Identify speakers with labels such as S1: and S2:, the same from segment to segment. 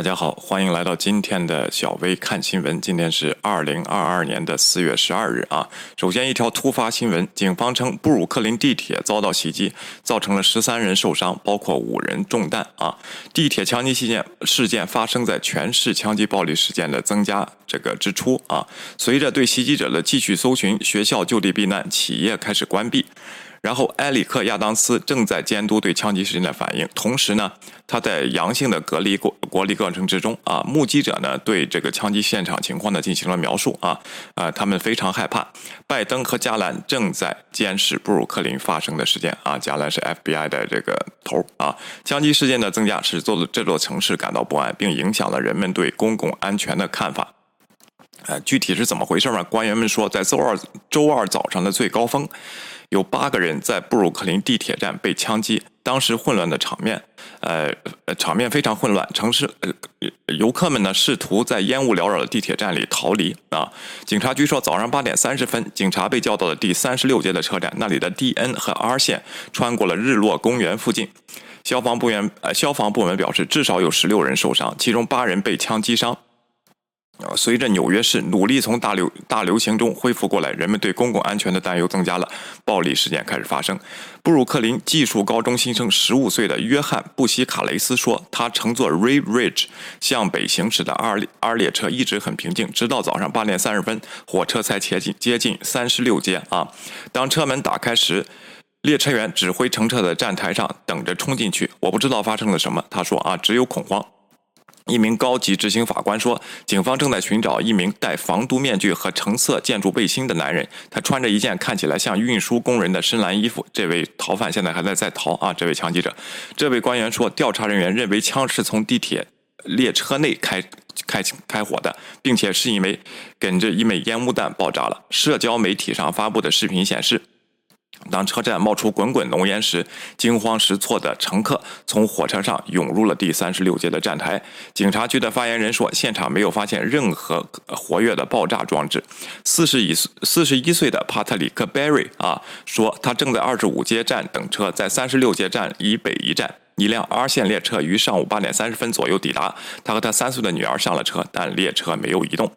S1: 大家好，欢迎来到今天的小薇看新闻。今天是二零二二年的四月十二日啊。首先一条突发新闻，警方称布鲁克林地铁遭到袭击，造成了十三人受伤，包括五人中弹啊。地铁枪击事件事件发生在全市枪击暴力事件的增加这个之初啊。随着对袭击者的继续搜寻，学校就地避难，企业开始关闭。然后，埃里克·亚当斯正在监督对枪击事件的反应，同时呢，他在阳性的隔离过隔离过程之中啊，目击者呢对这个枪击现场情况呢进行了描述啊啊，他们非常害怕。拜登和加兰正在监视布鲁克林发生的事件啊，加兰是 FBI 的这个头啊。枪击事件的增加使这座这座城市感到不安，并影响了人们对公共安全的看法。呃，具体是怎么回事呢？官员们说，在周二周二早上的最高峰。有八个人在布鲁克林地铁站被枪击，当时混乱的场面，呃，场面非常混乱。城市呃，游客们呢试图在烟雾缭绕的地铁站里逃离啊。警察局说，早上八点三十分，警察被叫到了第三十六街的车站，那里的 D N 和 R 线穿过了日落公园附近。消防部员呃，消防部门表示，至少有十六人受伤，其中八人被枪击伤。啊随着纽约市努力从大流大流行中恢复过来，人们对公共安全的担忧增加了，暴力事件开始发生。布鲁克林技术高中新生十五岁的约翰布希卡雷斯说：“他乘坐 Ray Ridge 向北行驶的 R R 列车一直很平静，直到早上八点三十分，火车才接近接近三十六街啊。当车门打开时，列车员指挥乘车的站台上等着冲进去。我不知道发生了什么。”他说：“啊，只有恐慌。”一名高级执行法官说：“警方正在寻找一名戴防毒面具和橙色建筑背心的男人。他穿着一件看起来像运输工人的深蓝衣服。这位逃犯现在还在在逃啊！这位枪击者，这位官员说，调查人员认为枪是从地铁列车内开开开火的，并且是因为跟着一枚烟雾弹爆炸了。社交媒体上发布的视频显示。”当车站冒出滚滚浓烟时，惊慌失措的乘客从火车上涌入了第三十六街的站台。警察局的发言人说，现场没有发现任何活跃的爆炸装置。四十一四十一岁的帕特里克·贝瑞啊说，他正在二十五街站等车，在三十六街站以北一站，一辆 R 线列车于上午八点三十分左右抵达。他和他三岁的女儿上了车，但列车没有移动。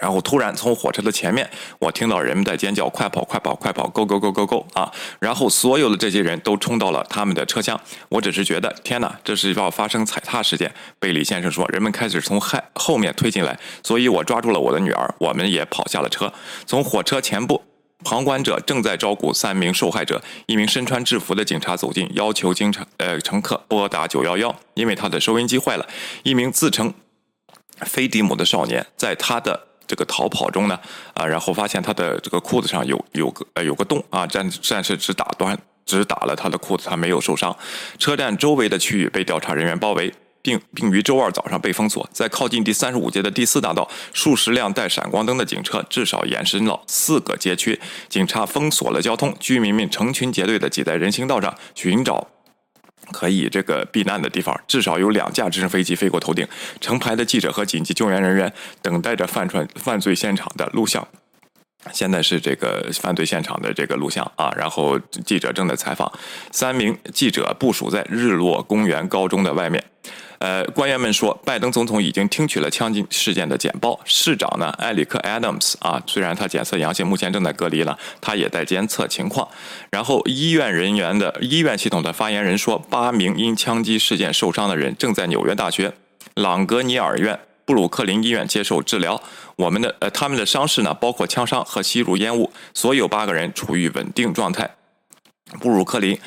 S1: 然后突然从火车的前面，我听到人们在尖叫：“快跑，快跑，快跑！Go go go go go！” 啊！然后所有的这些人都冲到了他们的车厢。我只是觉得，天哪，这是要发生踩踏事件。贝里先生说，人们开始从害后面推进来，所以我抓住了我的女儿，我们也跑下了车。从火车前部，旁观者正在照顾三名受害者。一名身穿制服的警察走近，要求经常呃乘客拨打九幺幺，因为他的收音机坏了。一名自称菲迪姆的少年在他的。这个逃跑中呢，啊，然后发现他的这个裤子上有有个呃有个洞啊，战战士只打断只打了他的裤子，他没有受伤。车站周围的区域被调查人员包围，并并于周二早上被封锁。在靠近第三十五街的第四大道，数十辆带闪光灯的警车至少延伸了四个街区，警察封锁了交通，居民们成群结队的挤在人行道上寻找。可以这个避难的地方，至少有两架直升飞机飞过头顶。成排的记者和紧急救援人员等待着犯犯犯罪现场的录像。现在是这个犯罪现场的这个录像啊，然后记者正在采访。三名记者部署在日落公园高中的外面。呃，官员们说，拜登总统已经听取了枪击事件的简报。市长呢，埃里克· Adams 啊，虽然他检测阳性，目前正在隔离了，他也在监测情况。然后，医院人员的医院系统的发言人说，八名因枪击事件受伤的人正在纽约大学朗格尼尔院、布鲁克林医院接受治疗。我们的呃，他们的伤势呢，包括枪伤和吸入烟雾。所有八个人处于稳定状态。布鲁克林。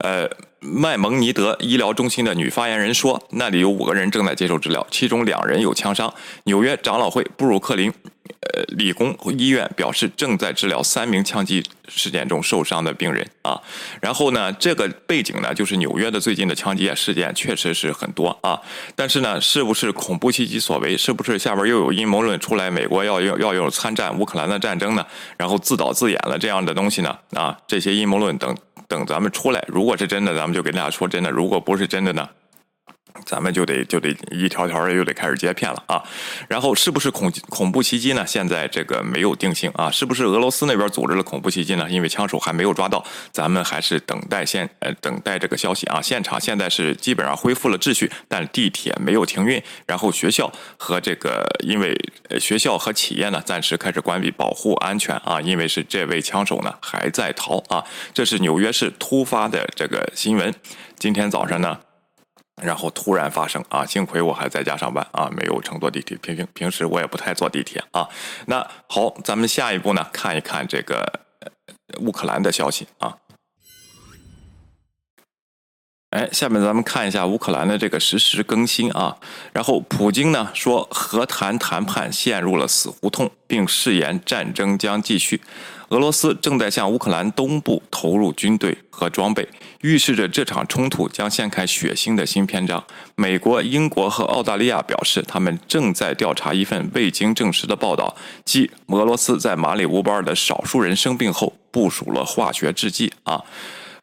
S1: 呃，麦蒙尼德医疗中心的女发言人说，那里有五个人正在接受治疗，其中两人有枪伤。纽约长老会布鲁克林。呃，理工医院表示正在治疗三名枪击事件中受伤的病人啊。然后呢，这个背景呢，就是纽约的最近的枪击事件确实是很多啊。但是呢，是不是恐怖袭击所为？是不是下边又有阴谋论出来？美国要要要有参战乌克兰的战争呢？然后自导自演了这样的东西呢？啊，这些阴谋论等等咱们出来，如果是真的，咱们就给大家说真的；如果不是真的呢？咱们就得就得一条条的又得开始接片了啊，然后是不是恐恐怖袭击呢？现在这个没有定性啊，是不是俄罗斯那边组织了恐怖袭击呢？因为枪手还没有抓到，咱们还是等待现呃等待这个消息啊。现场现在是基本上恢复了秩序，但地铁没有停运，然后学校和这个因为学校和企业呢暂时开始关闭，保护安全啊，因为是这位枪手呢还在逃啊。这是纽约市突发的这个新闻，今天早上呢。然后突然发生啊！幸亏我还在家上班啊，没有乘坐地铁。平平平时我也不太坐地铁啊。那好，咱们下一步呢，看一看这个乌克兰的消息啊。哎，下面咱们看一下乌克兰的这个实时更新啊。然后普京呢说，和谈谈判陷入了死胡同，并誓言战争将继续。俄罗斯正在向乌克兰东部投入军队和装备，预示着这场冲突将掀开血腥的新篇章。美国、英国和澳大利亚表示，他们正在调查一份未经证实的报道，即俄罗斯在马里乌波尔的少数人生病后部署了化学制剂啊。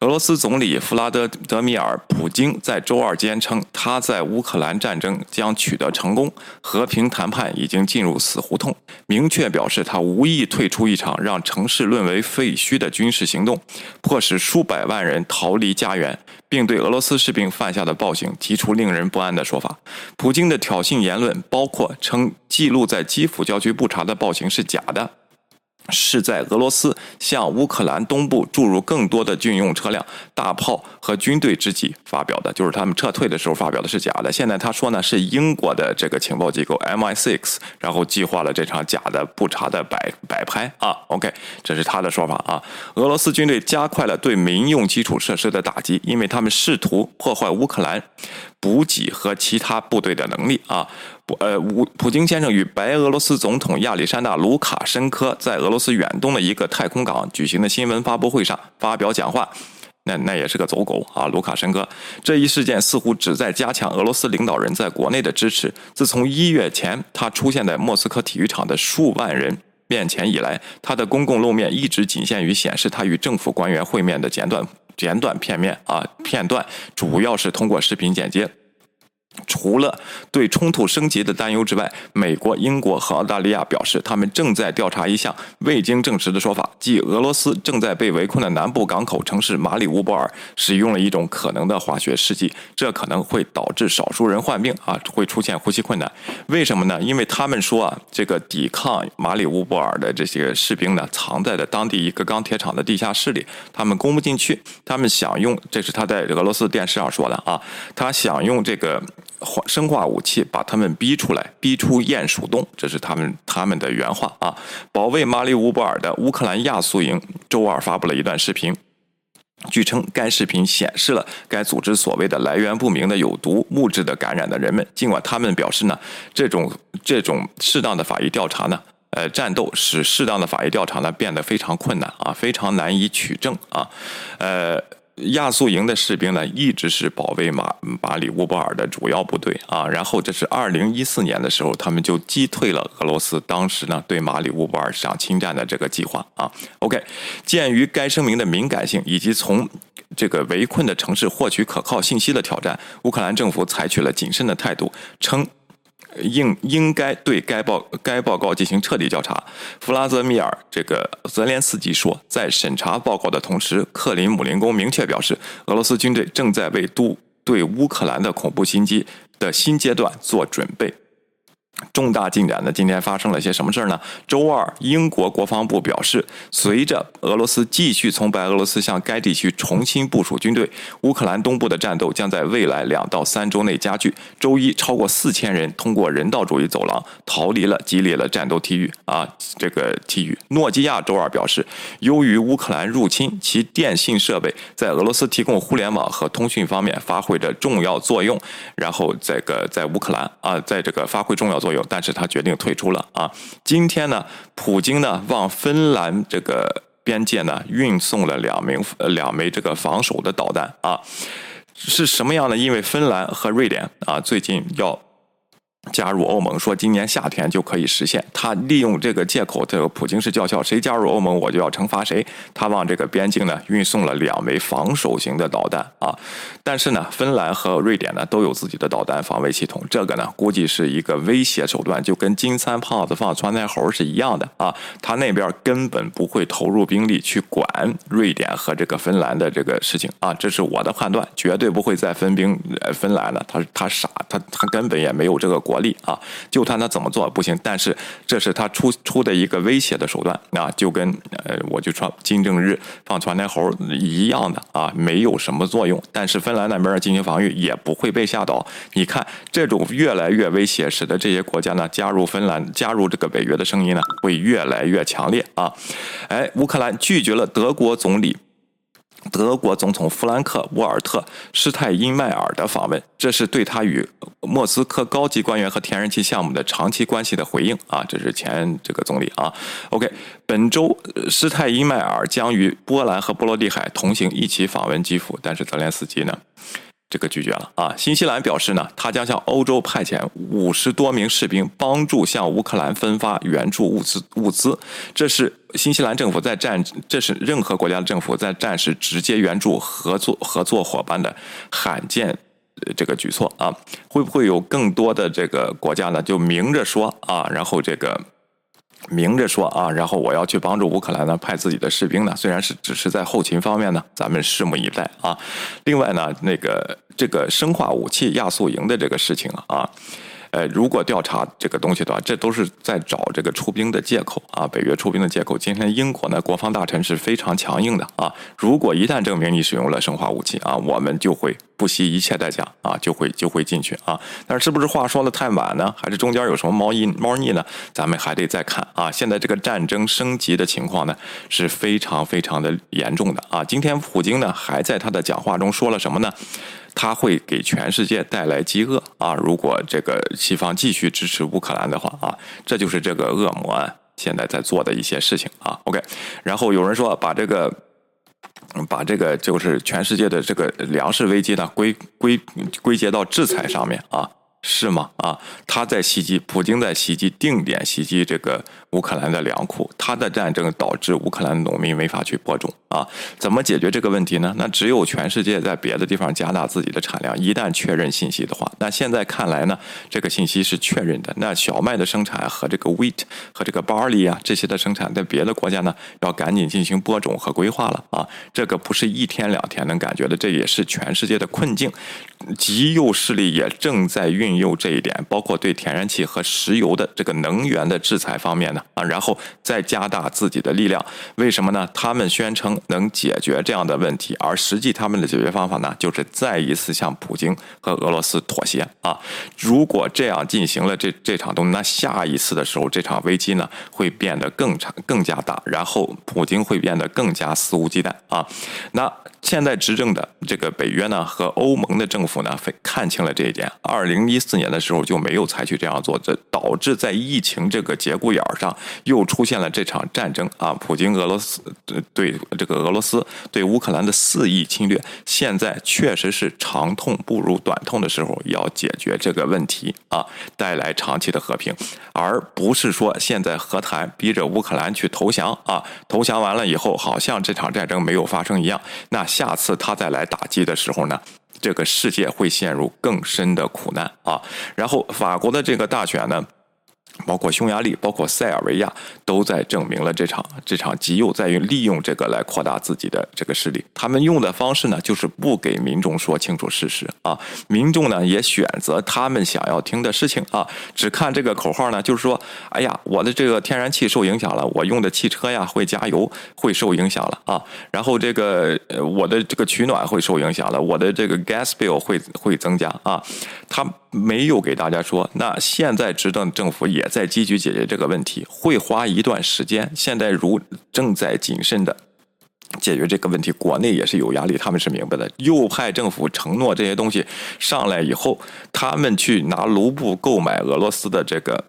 S1: 俄罗斯总理弗拉德德米尔·普京在周二坚称，他在乌克兰战争将取得成功，和平谈判已经进入死胡同，明确表示他无意退出一场让城市沦为废墟的军事行动，迫使数百万人逃离家园，并对俄罗斯士兵犯下的暴行提出令人不安的说法。普京的挑衅言论包括称记录在基辅郊区布查的暴行是假的。是在俄罗斯向乌克兰东部注入更多的军用车辆、大炮和军队之际发表的，就是他们撤退的时候发表的是假的。现在他说呢，是英国的这个情报机构 MI6，然后计划了这场假的布查的摆摆拍啊。OK，这是他的说法啊。俄罗斯军队加快了对民用基础设施的打击，因为他们试图破坏乌克兰。补给和其他部队的能力啊，呃，普普京先生与白俄罗斯总统亚历山大·卢卡申科在俄罗罗斯远东的一个太空港举行的新闻发布会上发表讲话，那那也是个走狗啊，卢卡申科这一事件似乎旨在加强俄罗斯领导人在国内的支持。自从一月前他出现在莫斯科体育场的数万人面前以来，他的公共露面一直仅限于显示他与政府官员会面的简短。简短片面啊片段，主要是通过视频剪接。除了对冲突升级的担忧之外，美国、英国和澳大利亚表示，他们正在调查一项未经证实的说法，即俄罗斯正在被围困的南部港口城市马里乌波尔使用了一种可能的化学试剂，这可能会导致少数人患病啊，会出现呼吸困难。为什么呢？因为他们说啊，这个抵抗马里乌波尔的这些士兵呢，藏在了当地一个钢铁厂的地下室里，他们攻不进去，他们想用，这是他在俄罗斯电视上说的啊，他想用这个。化生化武器把他们逼出来，逼出鼹鼠洞，这是他们他们的原话啊！保卫马里乌波尔的乌克兰亚速营周二发布了一段视频，据称该视频显示了该组织所谓的来源不明的有毒物质的感染的人们。尽管他们表示呢，这种这种适当的法医调查呢，呃，战斗使适当的法医调查呢变得非常困难啊，非常难以取证啊，呃。亚速营的士兵呢，一直是保卫马马里乌波尔的主要部队啊。然后这是二零一四年的时候，他们就击退了俄罗斯当时呢对马里乌波尔想侵占的这个计划啊。OK，鉴于该声明的敏感性以及从这个围困的城市获取可靠信息的挑战，乌克兰政府采取了谨慎的态度，称。应应该对该报该报告进行彻底调查。弗拉泽米尔这个泽连斯基说，在审查报告的同时，克林姆林宫明确表示，俄罗斯军队正在为都对乌克兰的恐怖袭击的新阶段做准备。重大进展呢？今天发生了些什么事儿呢？周二，英国国防部表示，随着俄罗斯继续从白俄罗斯向该地区重新部署军队，乌克兰东部的战斗将在未来两到三周内加剧。周一，超过四千人通过人道主义走廊逃离了激烈的战斗区域啊，这个区域。诺基亚周二表示，由于乌克兰入侵，其电信设备在俄罗斯提供互联网和通讯方面发挥着重要作用。然后，这个在乌克兰啊，在这个发挥重要作。作用，但是他决定退出了啊。今天呢，普京呢往芬兰这个边界呢运送了两名两枚这个防守的导弹啊，是什么样的？因为芬兰和瑞典啊最近要。加入欧盟，说今年夏天就可以实现。他利用这个借口，这个普京是叫嚣，谁加入欧盟我就要惩罚谁。他往这个边境呢运送了两枚防守型的导弹啊，但是呢，芬兰和瑞典呢都有自己的导弹防卫系统，这个呢估计是一个威胁手段，就跟金三胖子放窜天猴是一样的啊。他那边根本不会投入兵力去管瑞典和这个芬兰的这个事情啊，这是我的判断，绝对不会再分兵呃芬兰了。他他傻，他他根本也没有这个国力啊，就看他怎么做不行。但是这是他出出的一个威胁的手段啊，就跟呃我就说金正日放窜天猴一样的啊，没有什么作用。但是芬兰那边进行防御也不会被吓倒。你看这种越来越威胁，使得这些国家呢加入芬兰加入这个北约的声音呢会越来越强烈啊。哎，乌克兰拒绝了德国总理。德国总统弗兰克·沃尔特·施泰因迈尔的访问，这是对他与莫斯科高级官员和天然气项目的长期关系的回应啊！这是前这个总理啊。OK，本周施泰因迈尔将与波兰和波罗的海同行一起访问基辅，但是泽连斯基呢？这个拒绝了啊！新西兰表示呢，他将向欧洲派遣五十多名士兵，帮助向乌克兰分发援助物资。物资，这是新西兰政府在战，这是任何国家的政府在战时直接援助合作合作伙伴的罕见这个举措啊！会不会有更多的这个国家呢？就明着说啊，然后这个。明着说啊，然后我要去帮助乌克兰呢，派自己的士兵呢，虽然是只是在后勤方面呢，咱们拭目以待啊。另外呢，那个这个生化武器亚速营的这个事情啊。呃，如果调查这个东西的话，这都是在找这个出兵的借口啊，北约出兵的借口。今天英国呢，国防大臣是非常强硬的啊，如果一旦证明你使用了生化武器啊，我们就会不惜一切代价啊，就会就会进去啊。但是不是话说的太晚呢？还是中间有什么猫腻猫腻呢？咱们还得再看啊。现在这个战争升级的情况呢，是非常非常的严重的啊。今天普京呢，还在他的讲话中说了什么呢？它会给全世界带来饥饿啊！如果这个西方继续支持乌克兰的话啊，这就是这个恶魔现在在做的一些事情啊。OK，然后有人说把这个把这个就是全世界的这个粮食危机呢归归归结到制裁上面啊。是吗？啊，他在袭击，普京在袭击，定点袭击这个乌克兰的粮库。他的战争导致乌克兰农民没法去播种啊，怎么解决这个问题呢？那只有全世界在别的地方加大自己的产量。一旦确认信息的话，那现在看来呢，这个信息是确认的。那小麦的生产和这个 wheat 和这个 barley 啊这些的生产，在别的国家呢，要赶紧进行播种和规划了啊。这个不是一天两天能感觉的，这也是全世界的困境。极右势力也正在运用这一点，包括对天然气和石油的这个能源的制裁方面呢啊，然后再加大自己的力量。为什么呢？他们宣称能解决这样的问题，而实际他们的解决方法呢，就是再一次向普京和俄罗斯妥协啊。如果这样进行了这这场东西，那下一次的时候，这场危机呢会变得更长、更加大，然后普京会变得更加肆无忌惮啊。那现在执政的这个北约呢和欧盟的政府呢，看清了这一点。二零一四年的时候就没有采取这样做，这导致在疫情这个节骨眼上又出现了这场战争啊！普京俄罗斯对这个俄罗斯对乌克兰的肆意侵略，现在确实是长痛不如短痛的时候，要解决这个问题啊，带来长期的和平，而不是说现在和谈逼着乌克兰去投降啊！投降完了以后，好像这场战争没有发生一样。那下次他再来打击的时候呢？这个世界会陷入更深的苦难啊！然后法国的这个大选呢？包括匈牙利，包括塞尔维亚，都在证明了这场这场极右在于利用这个来扩大自己的这个势力。他们用的方式呢，就是不给民众说清楚事实啊。民众呢也选择他们想要听的事情啊，只看这个口号呢，就是说，哎呀，我的这个天然气受影响了，我用的汽车呀会加油会受影响了啊。然后这个我的这个取暖会受影响了，我的这个 gas bill 会会增加啊。他没有给大家说，那现在执政政府也在积极解决这个问题，会花一段时间。现在如正在谨慎的解决这个问题，国内也是有压力，他们是明白的。右派政府承诺这些东西上来以后，他们去拿卢布购买俄罗斯的这个。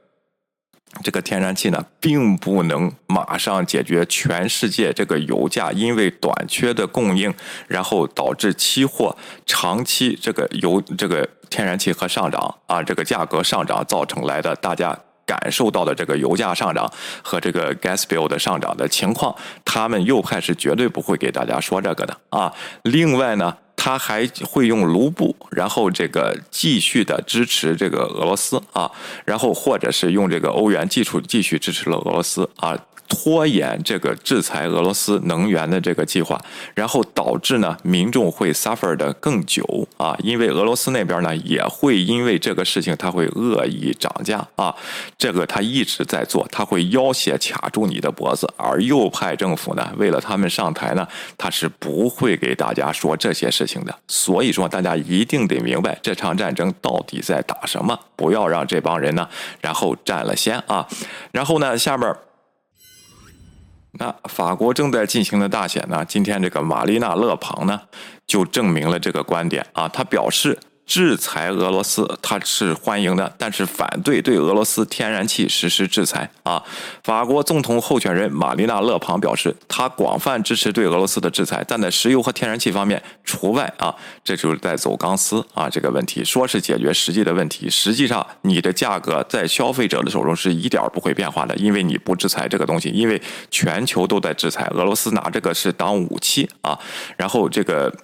S1: 这个天然气呢，并不能马上解决全世界这个油价因为短缺的供应，然后导致期货长期这个油这个天然气和上涨啊，这个价格上涨造成来的大家感受到的这个油价上涨和这个 gas bill 的上涨的情况，他们右派是绝对不会给大家说这个的啊。另外呢。他还会用卢布，然后这个继续的支持这个俄罗斯啊，然后或者是用这个欧元继续继续支持了俄罗斯啊。拖延这个制裁俄罗斯能源的这个计划，然后导致呢民众会 suffer 的更久啊，因为俄罗斯那边呢也会因为这个事情，他会恶意涨价啊，这个他一直在做，他会要挟卡住你的脖子，而右派政府呢，为了他们上台呢，他是不会给大家说这些事情的，所以说大家一定得明白这场战争到底在打什么，不要让这帮人呢然后占了先啊，然后呢下面。那法国正在进行的大选呢？今天这个玛丽娜·勒庞呢，就证明了这个观点啊，他表示。制裁俄罗斯，他是欢迎的，但是反对对俄罗斯天然气实施制裁啊。法国总统候选人玛丽娜·勒庞表示，他广泛支持对俄罗斯的制裁，但在石油和天然气方面除外啊。这就是在走钢丝啊，这个问题说是解决实际的问题，实际上你的价格在消费者的手中是一点不会变化的，因为你不制裁这个东西，因为全球都在制裁，俄罗斯拿这个是当武器啊，然后这个。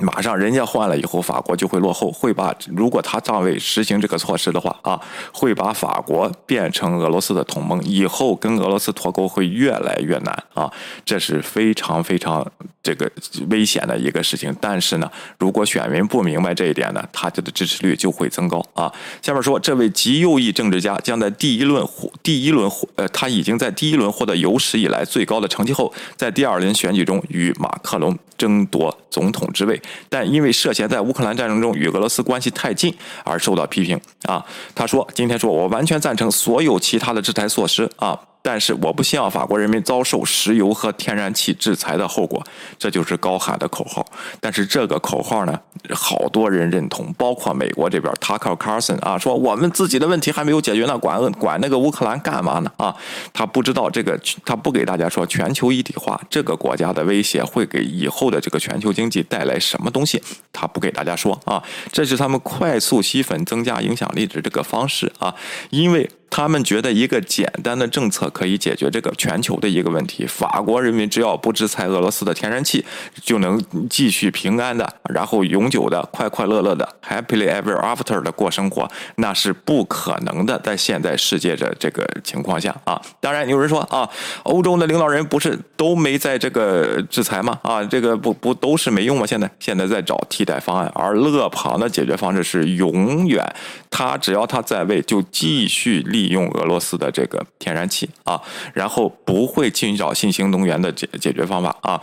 S1: 马上人家换了以后，法国就会落后，会把如果他上位实行这个措施的话啊，会把法国变成俄罗斯的同盟，以后跟俄罗斯脱钩会越来越难啊，这是非常非常这个危险的一个事情。但是呢，如果选民不明白这一点呢，他的支持率就会增高啊。下面说，这位极右翼政治家将在第一轮第一轮呃，他已经在第一轮获得有史以来最高的成绩后，在第二轮选举中与马克龙争夺总统之位。但因为涉嫌在乌克兰战争中与俄罗斯关系太近而受到批评啊，他说：“今天说我完全赞成所有其他的制裁措施啊。”但是我不希望法国人民遭受石油和天然气制裁的后果，这就是高喊的口号。但是这个口号呢，好多人认同，包括美国这边，Tucker Carlson 啊，说我们自己的问题还没有解决呢，管管那个乌克兰干嘛呢？啊，他不知道这个，他不给大家说全球一体化这个国家的威胁会给以后的这个全球经济带来什么东西，他不给大家说啊，这是他们快速吸粉、增加影响力的这个方式啊，因为。他们觉得一个简单的政策可以解决这个全球的一个问题。法国人民只要不制裁俄罗斯的天然气，就能继续平安的，然后永久的、快快乐乐的 （happily ever after） 的过生活，那是不可能的。在现在世界的这个情况下啊，当然有人说啊，欧洲的领导人不是都没在这个制裁吗？啊，这个不不都是没用吗？现在现在在找替代方案，而勒庞的解决方式是永远，他只要他在位，就继续立。利用俄罗斯的这个天然气啊，然后不会寻找新型能源的解解决方法啊，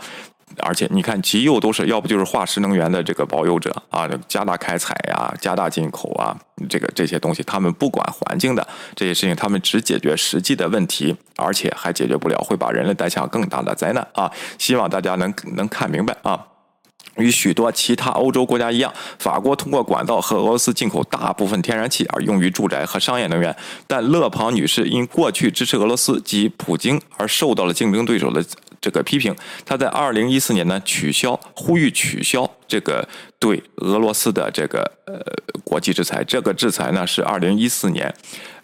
S1: 而且你看极右都是要不就是化石能源的这个保有者啊，加大开采呀，加大进口啊，这个这些东西他们不管环境的这些事情，他们只解决实际的问题，而且还解决不了，会把人类带向更大的灾难啊！希望大家能能看明白啊。与许多其他欧洲国家一样，法国通过管道和俄罗斯进口大部分天然气，而用于住宅和商业能源。但勒庞女士因过去支持俄罗斯及普京而受到了竞争对手的这个批评。他在二零一四年呢，取消呼吁取消这个。对俄罗斯的这个呃国际制裁，这个制裁呢是二零一四年，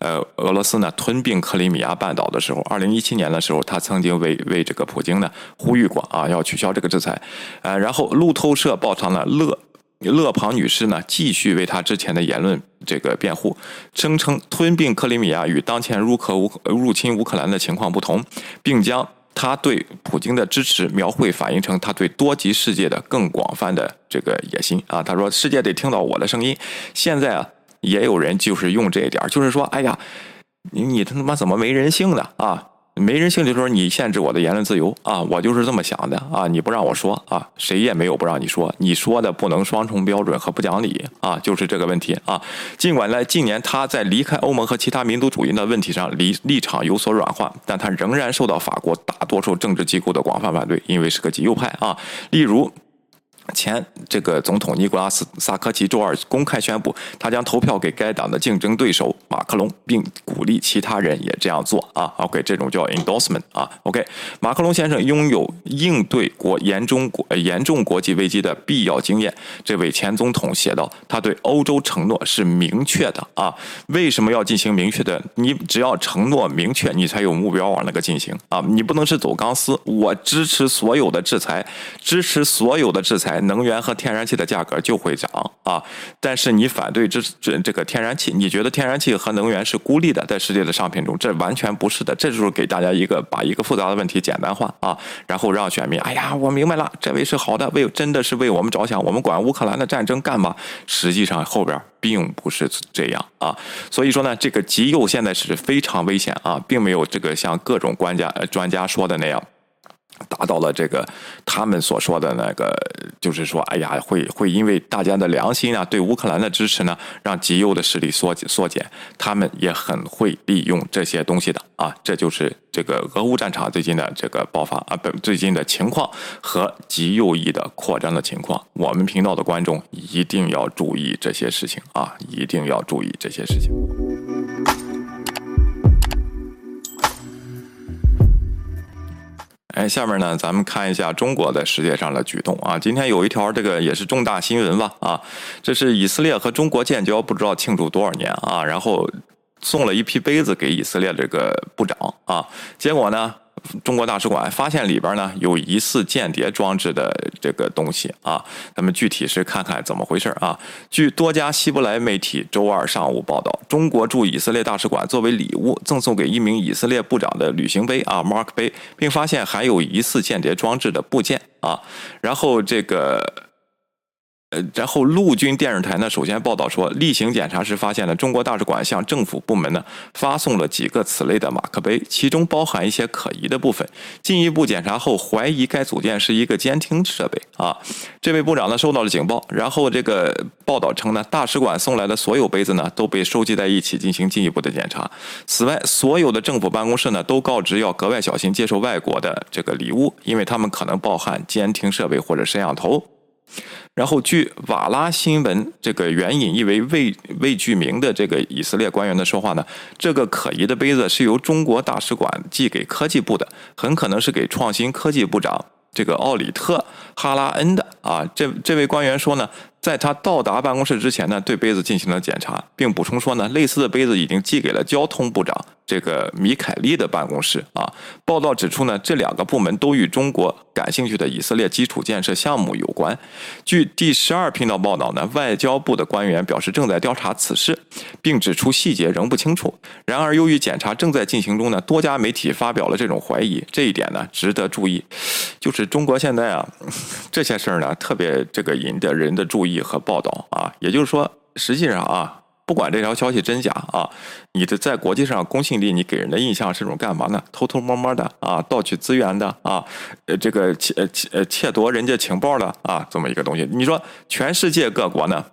S1: 呃俄罗斯呢吞并克里米亚半岛的时候，二零一七年的时候，他曾经为为这个普京呢呼吁过啊，要取消这个制裁，呃，然后路透社报道了勒勒庞女士呢继续为她之前的言论这个辩护，声称吞并克里米亚与当前入克乌入侵乌克兰的情况不同，并将。他对普京的支持描绘反映成他对多极世界的更广泛的这个野心啊！他说：“世界得听到我的声音。”现在啊，也有人就是用这一点，就是说：“哎呀，你他妈怎么没人性呢？啊！”没人性就说你限制我的言论自由啊，我就是这么想的啊，你不让我说啊，谁也没有不让你说，你说的不能双重标准和不讲理啊，就是这个问题啊。尽管在近年他在离开欧盟和其他民族主义的问题上立立场有所软化，但他仍然受到法国大多数政治机构的广泛反对，因为是个极右派啊。例如。前这个总统尼古拉斯·萨科齐周二公开宣布，他将投票给该党的竞争对手马克龙，并鼓励其他人也这样做啊。OK，这种叫 endorsement 啊。OK，马克龙先生拥有应对国严重国严重国际危机的必要经验。这位前总统写道：“他对欧洲承诺是明确的啊。为什么要进行明确的？你只要承诺明确，你才有目标往那个进行啊。你不能是走钢丝。我支持所有的制裁，支持所有的制裁。”能源和天然气的价格就会涨啊！但是你反对这这这个天然气，你觉得天然气和能源是孤立的，在世界的商品中，这完全不是的。这就是给大家一个把一个复杂的问题简单化啊，然后让选民哎呀，我明白了，这位是好的，为真的是为我们着想，我们管乌克兰的战争干嘛？实际上后边并不是这样啊，所以说呢，这个极右现在是非常危险啊，并没有这个像各种专家专家说的那样。达到了这个他们所说的那个，就是说，哎呀，会会因为大家的良心啊，对乌克兰的支持呢，让极右的势力缩缩减。他们也很会利用这些东西的啊，这就是这个俄乌战场最近的这个爆发啊，不，最近的情况和极右翼的扩张的情况。我们频道的观众一定要注意这些事情啊，一定要注意这些事情。哎，下面呢，咱们看一下中国的世界上的举动啊。今天有一条这个也是重大新闻吧啊，这是以色列和中国建交不知道庆祝多少年啊，然后送了一批杯子给以色列这个部长啊，结果呢？中国大使馆发现里边呢有疑似间谍装置的这个东西啊，咱们具体是看看怎么回事啊。据多家希伯来媒体周二上午报道，中国驻以色列大使馆作为礼物赠送给一名以色列部长的旅行杯啊，Mark 杯，并发现含有疑似间谍装置的部件啊，然后这个。呃，然后陆军电视台呢，首先报道说，例行检查时发现了中国大使馆向政府部门呢发送了几个此类的马克杯，其中包含一些可疑的部分。进一步检查后，怀疑该组件是一个监听设备啊。这位部长呢收到了警报，然后这个报道称呢，大使馆送来的所有杯子呢都被收集在一起进行进一步的检查。此外，所有的政府办公室呢都告知要格外小心接受外国的这个礼物，因为他们可能包含监听设备或者摄像头。然后，据瓦拉新闻这个援引一位未未具名的这个以色列官员的说话呢，这个可疑的杯子是由中国大使馆寄给科技部的，很可能是给创新科技部长这个奥里特哈拉恩的啊。这这位官员说呢，在他到达办公室之前呢，对杯子进行了检查，并补充说呢，类似的杯子已经寄给了交通部长。这个米凯利的办公室啊，报道指出呢，这两个部门都与中国感兴趣的以色列基础建设项目有关。据第十二频道报道呢，外交部的官员表示正在调查此事，并指出细节仍不清楚。然而，由于检查正在进行中呢，多家媒体发表了这种怀疑。这一点呢，值得注意。就是中国现在啊，这些事儿呢，特别这个引得人的注意意和报道啊。也就是说，实际上啊。不管这条消息真假啊，你的在国际上公信力，你给人的印象是种干嘛呢？偷偷摸摸的啊，盗取资源的啊，呃，这个窃窃呃窃夺人家情报的啊，这么一个东西。你说全世界各国呢，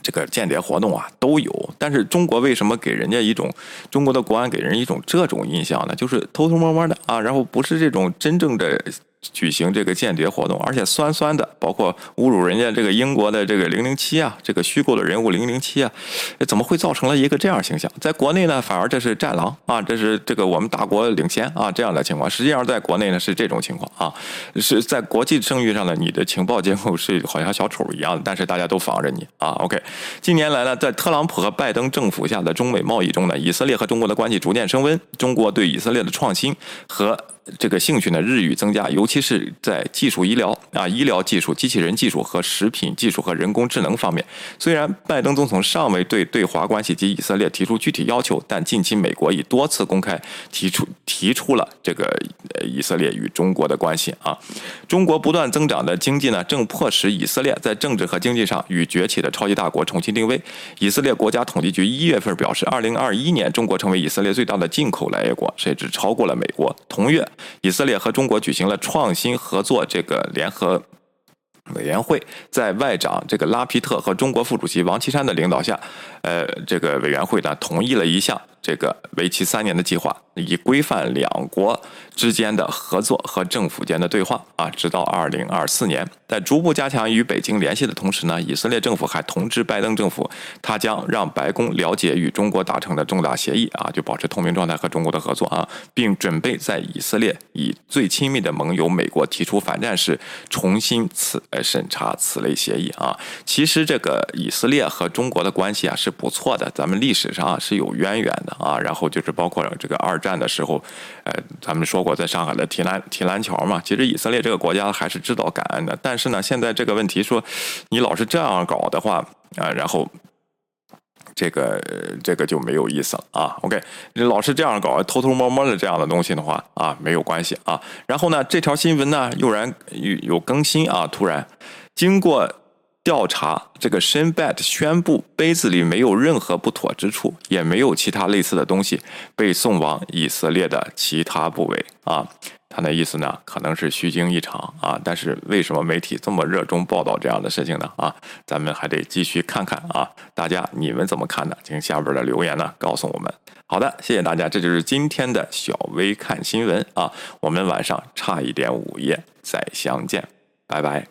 S1: 这个间谍活动啊都有，但是中国为什么给人家一种中国的国安给人一种这种印象呢？就是偷偷摸摸的啊，然后不是这种真正的。举行这个间谍活动，而且酸酸的，包括侮辱人家这个英国的这个零零七啊，这个虚构的人物零零七啊，怎么会造成了一个这样形象？在国内呢，反而这是战狼啊，这是这个我们大国领先啊这样的情况。实际上，在国内呢是这种情况啊，是在国际声誉上呢，你的情报监控是好像小丑一样的，但是大家都防着你啊。OK，近年来呢，在特朗普和拜登政府下的中美贸易中呢，以色列和中国的关系逐渐升温，中国对以色列的创新和。这个兴趣呢日益增加，尤其是在技术医疗啊、医疗技术、机器人技术和食品技术和人工智能方面。虽然拜登总统尚未对对华关系及以色列提出具体要求，但近期美国已多次公开提出提出了这个呃以色列与中国的关系啊。中国不断增长的经济呢，正迫使以色列在政治和经济上与崛起的超级大国重新定位。以色列国家统计局一月份表示，二零二一年中国成为以色列最大的进口来源国，甚至超过了美国。同月。以色列和中国举行了创新合作这个联合委员会，在外长这个拉皮特和中国副主席王岐山的领导下，呃，这个委员会呢同意了一项这个为期三年的计划，以规范两国之间的合作和政府间的对话啊，直到二零二四年。在逐步加强与北京联系的同时呢，以色列政府还通知拜登政府，他将让白宫了解与中国达成的重大协议啊，就保持透明状态和中国的合作啊，并准备在以色列以最亲密的盟友美国提出反战时，重新此呃审查此类协议啊。其实这个以色列和中国的关系啊是不错的，咱们历史上啊是有渊源的。啊，然后就是包括这个二战的时候，呃，咱们说过在上海的提篮提篮桥嘛。其实以色列这个国家还是知道感恩的，但是呢，现在这个问题说，你老是这样搞的话啊，然后这个这个就没有意思了啊。OK，你老是这样搞，偷偷摸摸的这样的东西的话啊，没有关系啊。然后呢，这条新闻呢又然有有更新啊，突然经过。调查这个 Shinbet 宣布杯子里没有任何不妥之处，也没有其他类似的东西被送往以色列的其他部位啊。他那意思呢，可能是虚惊一场啊。但是为什么媒体这么热衷报道这样的事情呢？啊，咱们还得继续看看啊。大家你们怎么看呢？请下边的留言呢告诉我们。好的，谢谢大家，这就是今天的小微看新闻啊。我们晚上差一点午夜再相见，拜拜。